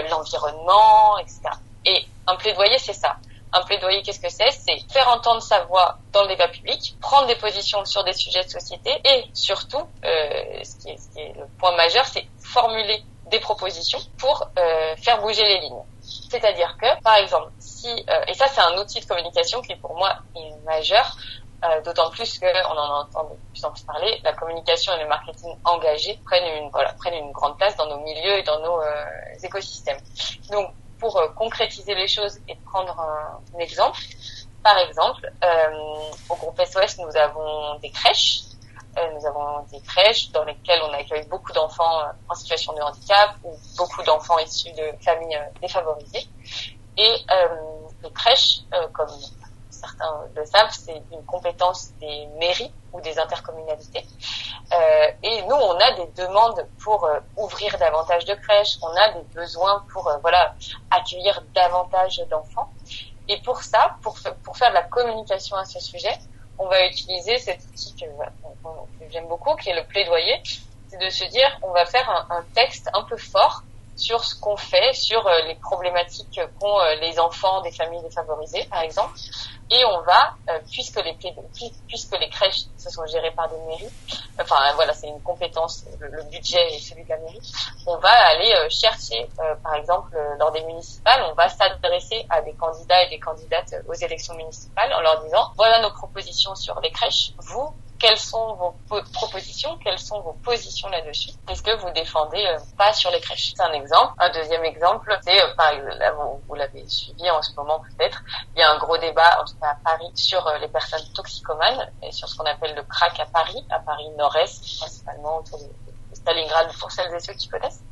Speaker 1: l'environnement, etc. Et un plaidoyer, c'est ça. Un plaidoyer, qu'est-ce que c'est? C'est faire entendre sa voix dans le débat public, prendre des positions sur des sujets de société et surtout, ce qui, est, le point majeur, c'est formuler des propositions pour faire bouger les lignes. C'est-à-dire que, par exemple, euh, et ça c'est un outil de communication qui pour moi est majeur, euh, d'autant plus qu'on en entend de plus en plus parler, la communication et le marketing engagé prennent une, voilà, prennent une grande place dans nos milieux et dans nos euh, écosystèmes. Donc pour concrétiser les choses et prendre un, exemple, par exemple, au groupe SOS, nous avons des crèches nous avons des crèches dans lesquelles on accueille beaucoup d'enfants en situation de handicap ou beaucoup d'enfants issus de familles défavorisées. Et euh, les crèches, euh, comme certains le savent, c'est une compétence des mairies ou des intercommunalités. Euh, et nous, on a des demandes pour euh, ouvrir davantage de crèches, on a des besoins pour voilà accueillir davantage d'enfants. Et pour ça, pour, pour faire de la communication à ce sujet, on va utiliser cet outil que, j'aime beaucoup, qui est le plaidoyer. C'est de se dire, on va faire un texte un peu fort sur ce qu'on fait, sur euh, les problématiques qu'ont euh, les enfants des familles défavorisées, par exemple. Et on va, euh, puisque les crèches se sont gérées par des mairies, enfin voilà, c'est une compétence, le, budget est celui de la mairie. On va aller chercher, par exemple, lors des municipales, on va s'adresser à des candidats et des candidates aux élections municipales en leur disant voilà nos propositions sur les crèches. Vous, quelles sont vos propositions, quelles sont vos positions là-dessus? Est-ce que vous défendez euh, pas sur les crèches? C'est un exemple. Un deuxième exemple, c'est euh, par là, vous, l'avez suivi en ce moment peut-être. Il y a un gros débat en tout cas à Paris sur euh, les personnes toxicomanes et sur ce qu'on appelle le crack à Paris, à Paris Nord-Est principalement autour de Stalingrad pour celles et ceux qui connaissent.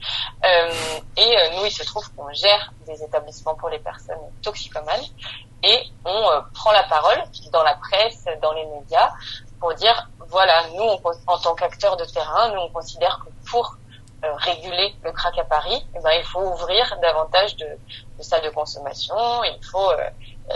Speaker 1: Et nous, il se trouve qu'on gère des établissements pour les personnes toxicomanes et on prend la parole dans la presse, dans les médias, pour dire voilà, nous en tant qu'acteurs de terrain, nous on considère que pour euh, réguler le crack à Paris, eh ben, il faut ouvrir davantage de, de salles de consommation, il faut euh,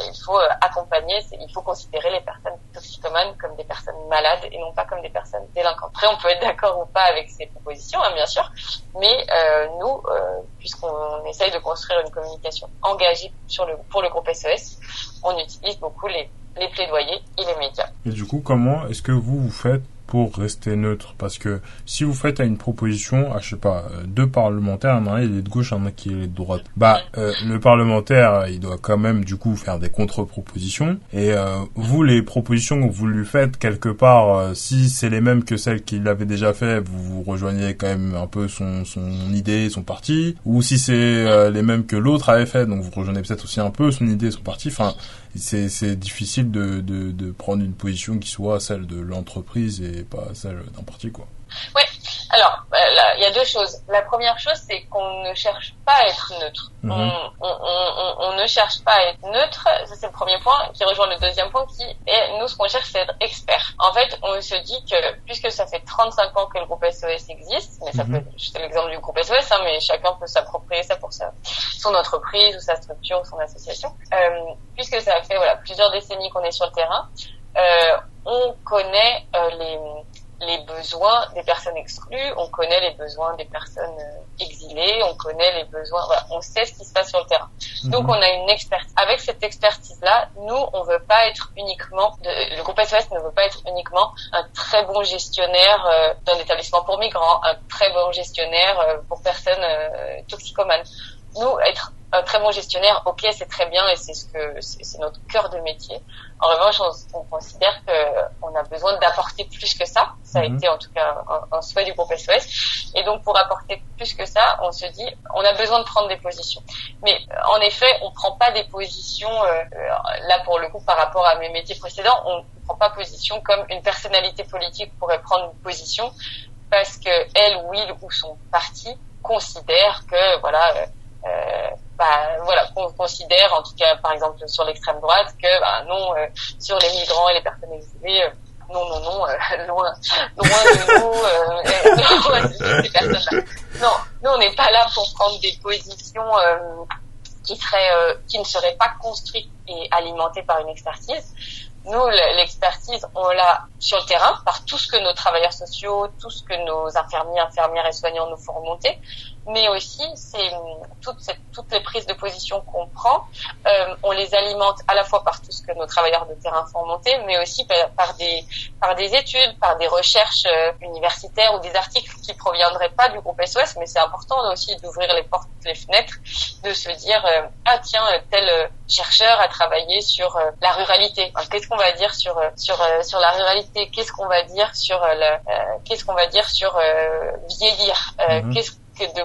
Speaker 1: il faut euh, accompagner, il faut considérer les personnes toxicomanes comme des personnes malades et non pas comme des personnes délinquantes. Après, on peut être d'accord ou pas avec ces propositions, hein, bien sûr, mais euh, nous, euh, puisqu'on essaye de construire une communication engagée sur le, pour le groupe SES, on utilise beaucoup les les plaidoyers et les médias.
Speaker 2: Et du coup, comment est-ce que vous vous faites pour rester neutre? Parce que si vous faites à une proposition à je sais pas euh, deux parlementaires un il est de gauche un qui est de droite bah euh, le parlementaire il doit quand même du coup faire des contre-propositions. Et euh, vous les propositions que vous lui faites quelque part si c'est les mêmes que celles qu'il avait déjà fait vous, vous rejoignez quand même un peu son son idée son parti. Ou si c'est les mêmes que l'autre avait fait donc vous rejoignez peut-être aussi un peu son idée son parti. Enfin c'est difficile de, de de prendre une position qui soit celle de l'entreprise et pas celle d'un parti, quoi.
Speaker 1: Ouais. Alors, bah, il y a deux choses. La première chose, c'est qu'on ne cherche pas à être neutre. Mhm. on, on, on, ne cherche pas à être neutre. Ça, c'est le premier point qui rejoint le deuxième point qui est, nous, ce qu'on cherche, c'est être expert. En fait, on se dit que, puisque ça fait 35 ans que le groupe SOS existe, mais ça mhm. peut, c'est l'exemple du groupe SOS, hein, mais chacun peut s'approprier ça pour sa, son entreprise ou sa structure ou son association. Euh, puisque ça fait, voilà, plusieurs décennies qu'on est sur le terrain, euh, on connaît euh, les, les besoins des personnes exclues, on connaît les besoins des personnes euh, exilées, on connaît les besoins, voilà, on sait ce qui se passe sur le terrain. Mhm. Donc on a une expertise. Avec cette expertise-là, nous, on veut pas être uniquement, de, le groupe SOS ne veut pas être uniquement un très bon gestionnaire euh, d'un établissement pour migrants, un très bon gestionnaire euh, pour personnes toxicomanes. Nous, être un très bon gestionnaire, ok, c'est très bien et c'est ce que c'est notre cœur de métier. En revanche, on, considère qu'on a besoin d'apporter plus que ça. Ça a mhm. été en tout cas un, souhait du groupe SOS. Et donc, pour apporter plus que ça, on se dit, on a besoin de prendre des positions. Mais en effet, on prend pas des positions. Euh, là, pour le coup, par rapport à mes métiers précédents, on ne prend pas position comme une personnalité politique pourrait prendre une position parce que elle ou il ou son parti considère que voilà. Euh, euh, bah, voilà, qu'on considère, en tout cas par exemple sur l'extrême droite, que bah, non, euh, sur les migrants et les personnes exilées, euh, non, non, non, loin, loin de nous, ces personnes-là. Non, nous on n'est pas là pour prendre des positions qui seraient, qui ne seraient pas construites et alimentées par une expertise. Nous, l'expertise, on l'a sur le terrain par tout ce que nos travailleurs sociaux, tout ce que nos infirmiers, infirmières et soignants nous font remonter mais aussi c'est toutes, toutes les prises de position qu'on prend, euh, on les alimente à la fois par tout ce que nos travailleurs de terrain font monter, mais aussi par, des par des études, par des recherches euh, universitaires ou des articles qui proviendraient pas du groupe SOS, mais c'est important aussi d'ouvrir les portes, les fenêtres, de se dire euh, ah tiens tel chercheur a travaillé sur la ruralité. qu'est-ce qu'on va dire sur sur sur la ruralité? Qu'est-ce qu'on va dire sur le qu'est-ce qu'on va dire sur vieillir? Mhm. Qu'est-ce que de,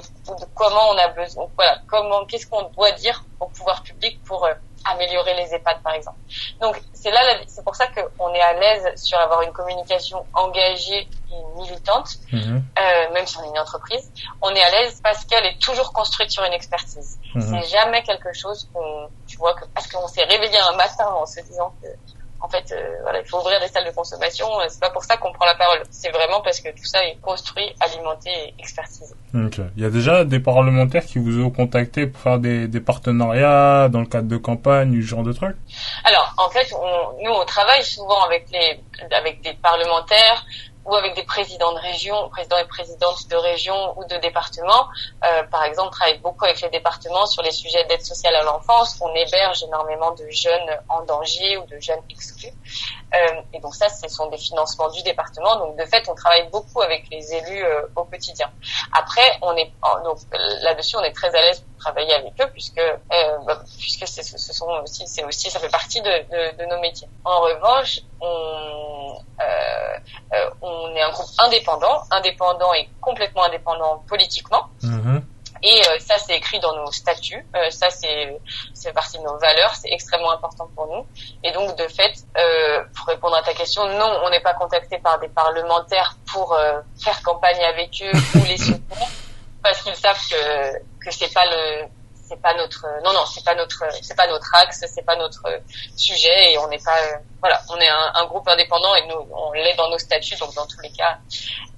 Speaker 1: comment on a besoin, voilà, comment, qu'est-ce qu'on doit dire au pouvoir public pour euh, améliorer les EHPAD par exemple. Donc c'est là, c'est pour ça qu'on est à l'aise sur avoir une communication engagée et militante, mhm. euh, même si on est une entreprise. On est à l'aise parce qu'elle est toujours construite sur une expertise. Mhm. C'est jamais quelque chose qu'on, tu vois, que parce qu'on s'est réveillé un matin en se disant que en fait, euh, voilà, il faut ouvrir des salles de consommation. Euh, c'est pas pour ça qu'on prend la parole. C'est vraiment parce que tout ça est construit, alimenté et expertisé.
Speaker 2: Ok. Il y a déjà des parlementaires qui vous ont contacté pour faire des, des partenariats dans le cadre de campagne, ce genre de trucs?
Speaker 1: Alors, en fait, on, nous, on travaille souvent avec les, avec des parlementaires, ou avec des présidents de région, présidents et présidentes de région ou de départements. Euh, par exemple, on travaille beaucoup avec les départements sur les sujets d'aide sociale à l'enfance. On héberge énormément de jeunes en danger ou de jeunes exclus. Euh, et donc ça, ce sont des financements du département. Donc de fait, on travaille beaucoup avec les élus euh, au quotidien. Après, on est donc là-dessus, on est très à l'aise pour travailler avec eux puisque euh, bah, puisque ce sont aussi, c'est aussi, ça fait partie de, de, de, nos métiers. En revanche, on euh, euh, on est un groupe indépendant, indépendant et complètement indépendant politiquement. Mm-hmm. Et euh, ça, c'est écrit dans nos statuts. Euh, ça, c'est c'est partie de nos valeurs. C'est extrêmement important pour nous. Et donc, de fait, euh, pour répondre à ta question, non, on n'est pas contacté par des parlementaires pour euh, faire campagne avec eux ou les soutenir, parce qu'ils savent que que c'est pas le c'est pas notre non non c'est pas notre c'est pas notre axe c'est pas notre sujet et on n'est pas voilà on est un, un, groupe indépendant et nous on l'est dans nos statuts donc dans tous les cas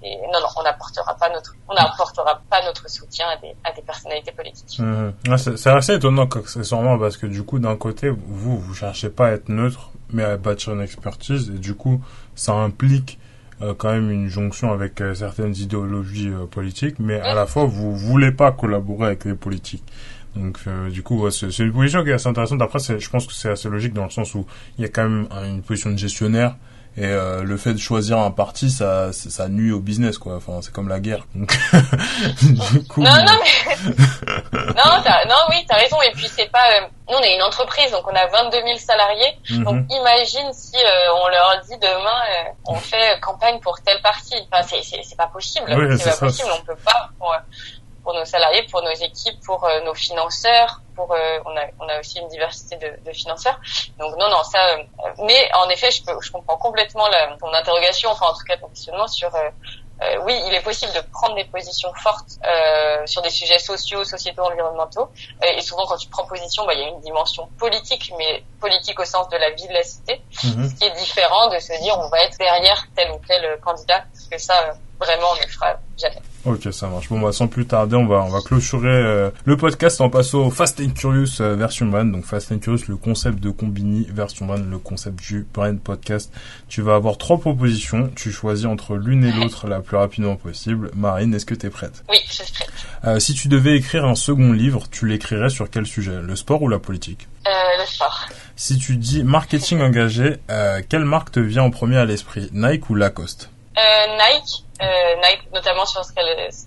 Speaker 1: et non non on n'apportera pas notre on n'apportera pas notre soutien à des à des personnalités politiques
Speaker 2: mmh. c'est assez étonnant sûrement parce que du coup d'un côté vous vous cherchez pas à être neutre mais à bâtir une expertise et du coup ça implique euh, quand même une jonction avec euh, certaines idéologies euh, politiques, mais à la fois vous voulez pas collaborer avec les politiques. Donc euh, du coup, c'est une position qui est assez intéressante. Après, je pense que c'est assez logique dans le sens où il y a quand même une position de gestionnaire et euh, le fait de choisir un parti, ça, ça nuit au business, quoi. Enfin, c'est comme la guerre.
Speaker 1: du coup, non, non, mais... non, non, oui, t'as raison. Et puis c'est pas, euh, nous on est une entreprise, donc on a 22 000 salariés. Mhm. Donc imagine si on leur dit demain, on fait campagne pour tel parti. Enfin, c'est pas possible. c'est pas possible. On peut pas pour nos salariés, pour nos équipes, pour euh, nos financeurs, pour euh, on a on a aussi une diversité de, de financeurs. Donc non non ça euh, mais en effet je peux je comprends complètement la, ton interrogation enfin en tout cas ton questionnement sur oui, il est possible de prendre des positions fortes euh, sur des sujets sociaux, sociétaux, environnementaux. et souvent, quand tu prends position, bah, il y a une dimension politique, mais politique au sens de la vie de la cité, mhm. ce qui est différent de se dire on va être derrière tel ou tel candidat, parce que ça, vraiment, on ne le fera jamais.
Speaker 2: Ok, ça marche. Bon, bah, sans plus tarder, on va, on va clôturer euh, le podcast en passant au Fast and Curious euh, version 1. Donc, Fast and Curious, le concept de Combini version 1, le concept du Brain Podcast. Tu vas avoir trois propositions. Tu choisis entre l'une et l'autre la plus rapidement possible. Marine, est-ce que tu es prête?
Speaker 1: Oui, je suis prête.
Speaker 2: Euh, si tu devais écrire un second livre, tu l'écrirais sur quel sujet? Le sport ou la politique?
Speaker 1: Le sport.
Speaker 2: Si tu dis marketing engagé, quelle marque te vient en premier à l'esprit? Nike ou Lacoste?
Speaker 1: Nike euh, notamment sur ce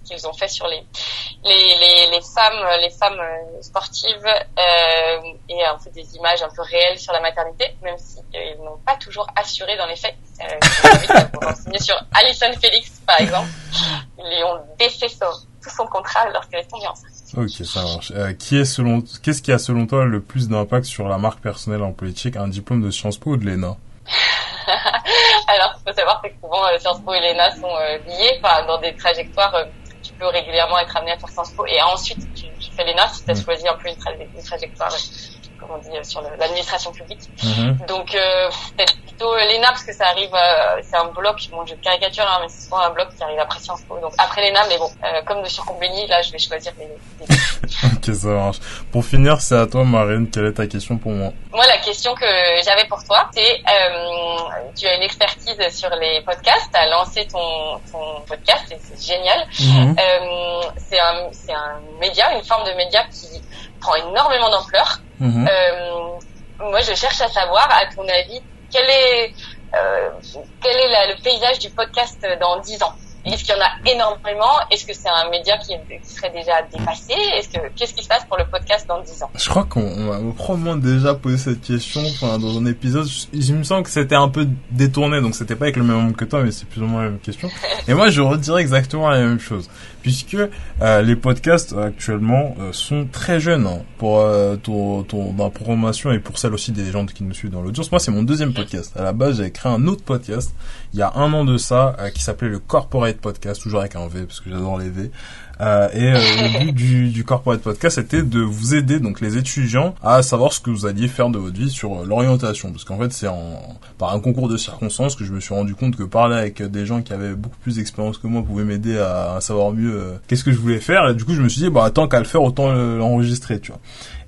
Speaker 1: qu'ils ont fait sur les, les, les, femmes, les femmes euh, sportives euh, et un peu des images un peu réelles sur la maternité, même si ils n'ont pas toujours assuré dans les faits. Euh, sur Alison Felix, par exemple, ils lui ont défait tout son contrat lorsqu'elle est tombée enceinte.
Speaker 2: Ok, ça marche. Qui est selon, qu'est-ce qui a selon toi le plus d'impact sur la marque personnelle en politique, un diplôme de Sciences Po ou de l'ENA?
Speaker 1: Alors, il faut savoir que souvent euh, Sciences Po et l'ENA sont euh, liés, enfin, dans des trajectoires, euh, tu peux régulièrement être amené à faire Sciences Po et ensuite tu, fais l'ENA si tu as mm. choisi un peu une, trajectoire comment on dit, sur l'administration publique. Mm-hmm. Donc peut-être plutôt l'ENA parce que ça arrive, c'est un bloc, bon je caricature, hein, mais c'est souvent un bloc qui arrive après Sciences Po. Donc après l'ENA, mais bon, comme de Combini, là je vais choisir les. les...
Speaker 2: ok, ça marche. Pour finir, c'est à toi, Marine. Quelle est ta question pour moi?
Speaker 1: Moi, la question que j'avais pour toi, c'est tu as une expertise sur les podcasts, tu as lancé ton, ton podcast et c'est génial. Mm-hmm. c'est un, c'est un média, une forme de média qui prend énormément d'ampleur. Mhm. Euh, moi, je cherche à savoir, à ton avis, quel est, euh, quel est le paysage du podcast dans 10 ans est-ce qu'il y en a énormément? Est-ce que c'est un média qui, qui, serait déjà dépassé? Est-ce que qu'est-ce qui se passe pour le podcast dans 10 ans?
Speaker 2: Je crois qu'on m'a probablement déjà posé cette question enfin, dans un épisode. Il me semble que c'était un peu détourné, donc c'était pas avec le même nombre que toi, mais c'est plus ou moins la même question. Et moi, je redirais exactement la même chose, puisque euh, les podcasts actuellement euh, sont très jeunes hein, pour euh, ton, ton, ma programmation et pour celle aussi des gens qui nous suivent dans l'audience. Moi, c'est mon deuxième podcast. À la base, j'avais créé un autre podcast il y a un an de ça qui s'appelait le Corporate Podcast, toujours avec un V parce que j'adore les V. Euh, et euh, le but du, du corporate podcast c'était de vous aider donc les étudiants à savoir ce que vous alliez faire de votre vie sur euh, l'orientation. Parce qu'en fait c'est en par un concours de circonstances que je me suis rendu compte que parler avec des gens qui avaient beaucoup plus d'expérience que moi pouvait m'aider à, savoir mieux qu'est-ce que je voulais faire. Et du coup je me suis dit bah tant qu'à le faire autant l'enregistrer tu vois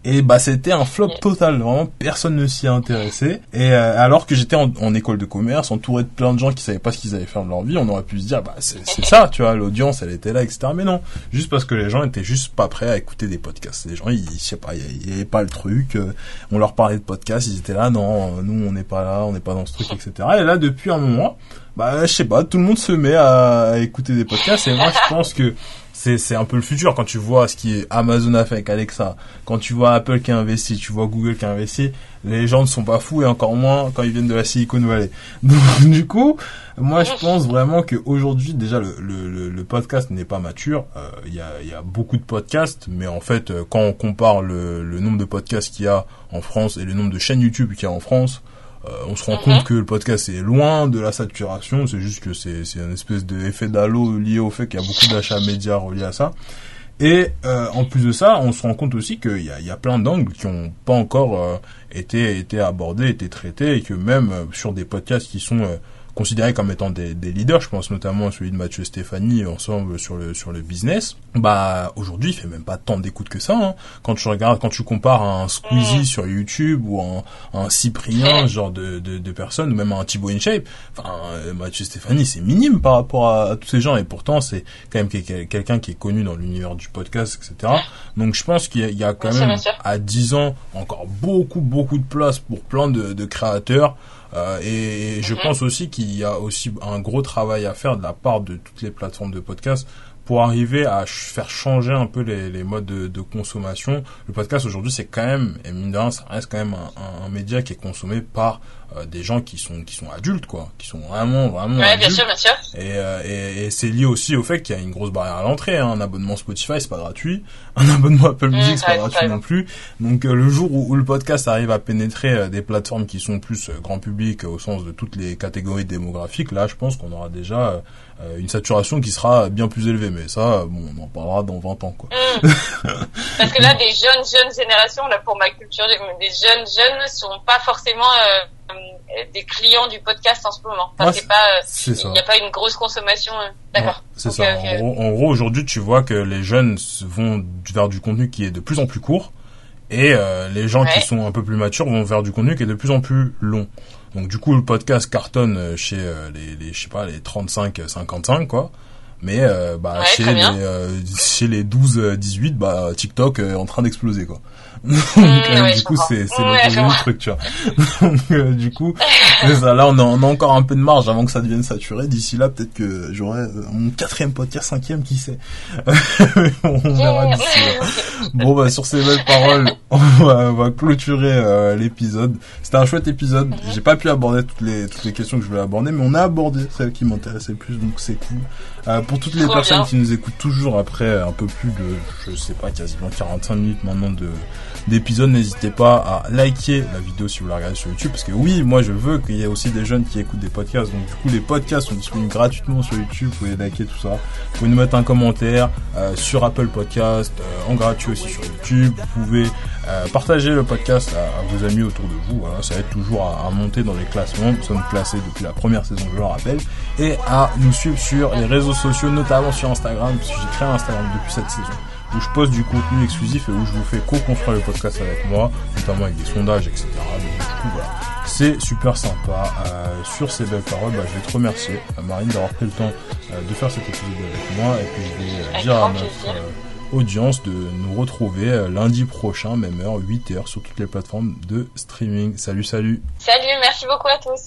Speaker 2: et bah c'était un flop total, vraiment personne ne s'y intéressait. Et euh, alors que j'étais en, école de commerce, entouré de plein de gens qui savaient pas ce qu'ils allaient faire de leur vie, on aurait pu se dire bah c'est ça, tu vois, l'audience elle était là, etc. Mais non, juste parce que les gens étaient juste pas prêts à écouter des podcasts. Les gens, ils, je sais pas, il y, avait pas le truc. Euh, on leur parlait de podcasts, ils étaient là, non, nous on n'est pas là, on n'est pas dans ce truc, etc. Et là depuis un moment, bah je sais pas, tout le monde se met à, à écouter des podcasts. Et moi je pense que c'est un peu le futur quand tu vois ce qui est Amazon a fait avec Alexa, quand tu vois Apple qui a investi, tu vois Google qui a investi, les gens ne sont pas fous et encore moins quand ils viennent de la Silicon Valley. Donc du coup, moi je pense vraiment qu'aujourd'hui déjà le, le, podcast n'est pas mature. Euh, il y, a, beaucoup de podcasts, mais en fait euh, quand on compare le, le nombre de podcasts qu'il y a en France et le nombre de chaînes YouTube qu'il y a en France, on se rend compte mhm. que le podcast est loin de la saturation, c'est juste que c'est c'est une espèce d'effet d'halo lié au fait qu'il y a beaucoup d'achats médias reliés à ça. Et euh, en plus de ça, on se rend compte aussi qu'il y a, y a plein d'angles qui ont pas encore euh, été été abordés, été traités, et que même sur des podcasts qui sont considérés comme étant des, des, leaders, je pense notamment à celui de Mathieu Stéphanie ensemble sur le sur le business. Bah aujourd'hui, il fait même pas tant d'écoute que ça. Hein. Quand tu regardes, quand tu compares un Squeezie mm. sur YouTube ou un, un Cyprien, genre de, de, de personnes, ou même un Thibaut InShape, enfin euh, Mathieu Stéphanie, c'est minime par rapport à, tous ces gens et pourtant c'est quand même quelqu'un qui est connu dans l'univers du podcast, etc. Donc je pense qu'il y, a quand même à 10 ans encore beaucoup beaucoup de place pour plein de, de créateurs. Euh, et, je pense aussi qu'il y a aussi un gros travail à faire de la part de toutes les plateformes de podcast pour arriver à faire changer un peu les, les modes de, de, consommation. Le podcast aujourd'hui, c'est quand même, et mine de rien, ça reste quand même un, un, média qui est consommé par euh, des gens qui sont qui sont adultes, quoi, qui sont vraiment vraiment
Speaker 1: ouais, Bien sûr, bien sûr.
Speaker 2: Et, euh, et, et c'est lié aussi au fait qu'il y a une grosse barrière à l'entrée. Hein. Un abonnement Spotify, c'est pas gratuit. Un abonnement Apple mmh, Music, c'est pas gratuit non plus. Donc euh, le jour où, où, le podcast arrive à pénétrer des plateformes qui sont plus grand public au sens de toutes les catégories démographiques, là, je pense qu'on aura déjà euh, une saturation qui sera bien plus élevée. Mais ça, bon, on en parlera dans 20 ans, quoi.
Speaker 1: Mmh. Parce que là, des jeunes, jeunes générations, là, pour ma culture, des jeunes, jeunes ne sont pas forcément euh, des clients du podcast en ce moment. Enfin, c'est pas, il n'y a pas une grosse consommation. Euh, d'accord.
Speaker 2: c'est ça. En gros, aujourd'hui, tu vois que les jeunes vont vers du contenu qui est de plus en plus court. Et les gens qui sont un peu plus matures vont vers du contenu qui est de plus en plus long. Donc du coup le podcast cartonne euh, chez euh, les, les je sais pas les 35 55 quoi. Mais euh, bah chez, les, chez les 12 18 bah TikTok est en train d'exploser quoi. Donc, du coup, c'est c'est le truc, tu vois. Donc, euh, du coup, ça, là, on a, on a, encore un peu de marge avant que ça devienne saturé. D'ici là, peut-être que j'aurai euh, mon quatrième podcast, cinquième, qui sait. on verra d'ici là. Bon, bah, sur ces belles paroles, on va, on va clôturer euh, l'épisode. C'était un chouette épisode. Mhm. J'ai pas pu aborder toutes les toutes les questions que je voulais aborder, mais on a abordé celles qui m'intéressaient le plus, donc c'est cool. Pour toutes les personnes qui nous écoutent toujours après un peu plus de, je sais pas, quasiment 45 minutes maintenant de d'épisodes, n'hésitez pas à liker la vidéo si vous la regardez sur YouTube, parce que oui, moi je veux qu'il y ait aussi des jeunes qui écoutent des podcasts, donc du coup les podcasts sont disponibles gratuitement sur YouTube, vous pouvez liker tout ça, vous pouvez nous mettre un commentaire euh, sur Apple Podcast, euh, en gratuit aussi sur YouTube, vous pouvez partagez le podcast à, vos amis autour de vous. Voilà, ça aide toujours à, monter dans les classements. Nous sommes classés depuis la première saison, je le rappelle. Et à nous suivre sur les réseaux sociaux, notamment sur Instagram, puisque j'ai créé un Instagram depuis cette saison où je poste du contenu exclusif et où je vous fais co-construire le podcast avec moi, notamment avec des sondages, etc. Donc, du coup, voilà. C'est super sympa. Euh, sur ces belles paroles, bah, je vais te remercier, euh, Marine, d'avoir pris le temps euh, de faire cet épisode avec moi. Et puis, je vais dire à notre audience de nous retrouver lundi prochain, même heure, 8h, sur toutes les plateformes de streaming. Salut, salut.
Speaker 1: Salut, merci beaucoup à tous.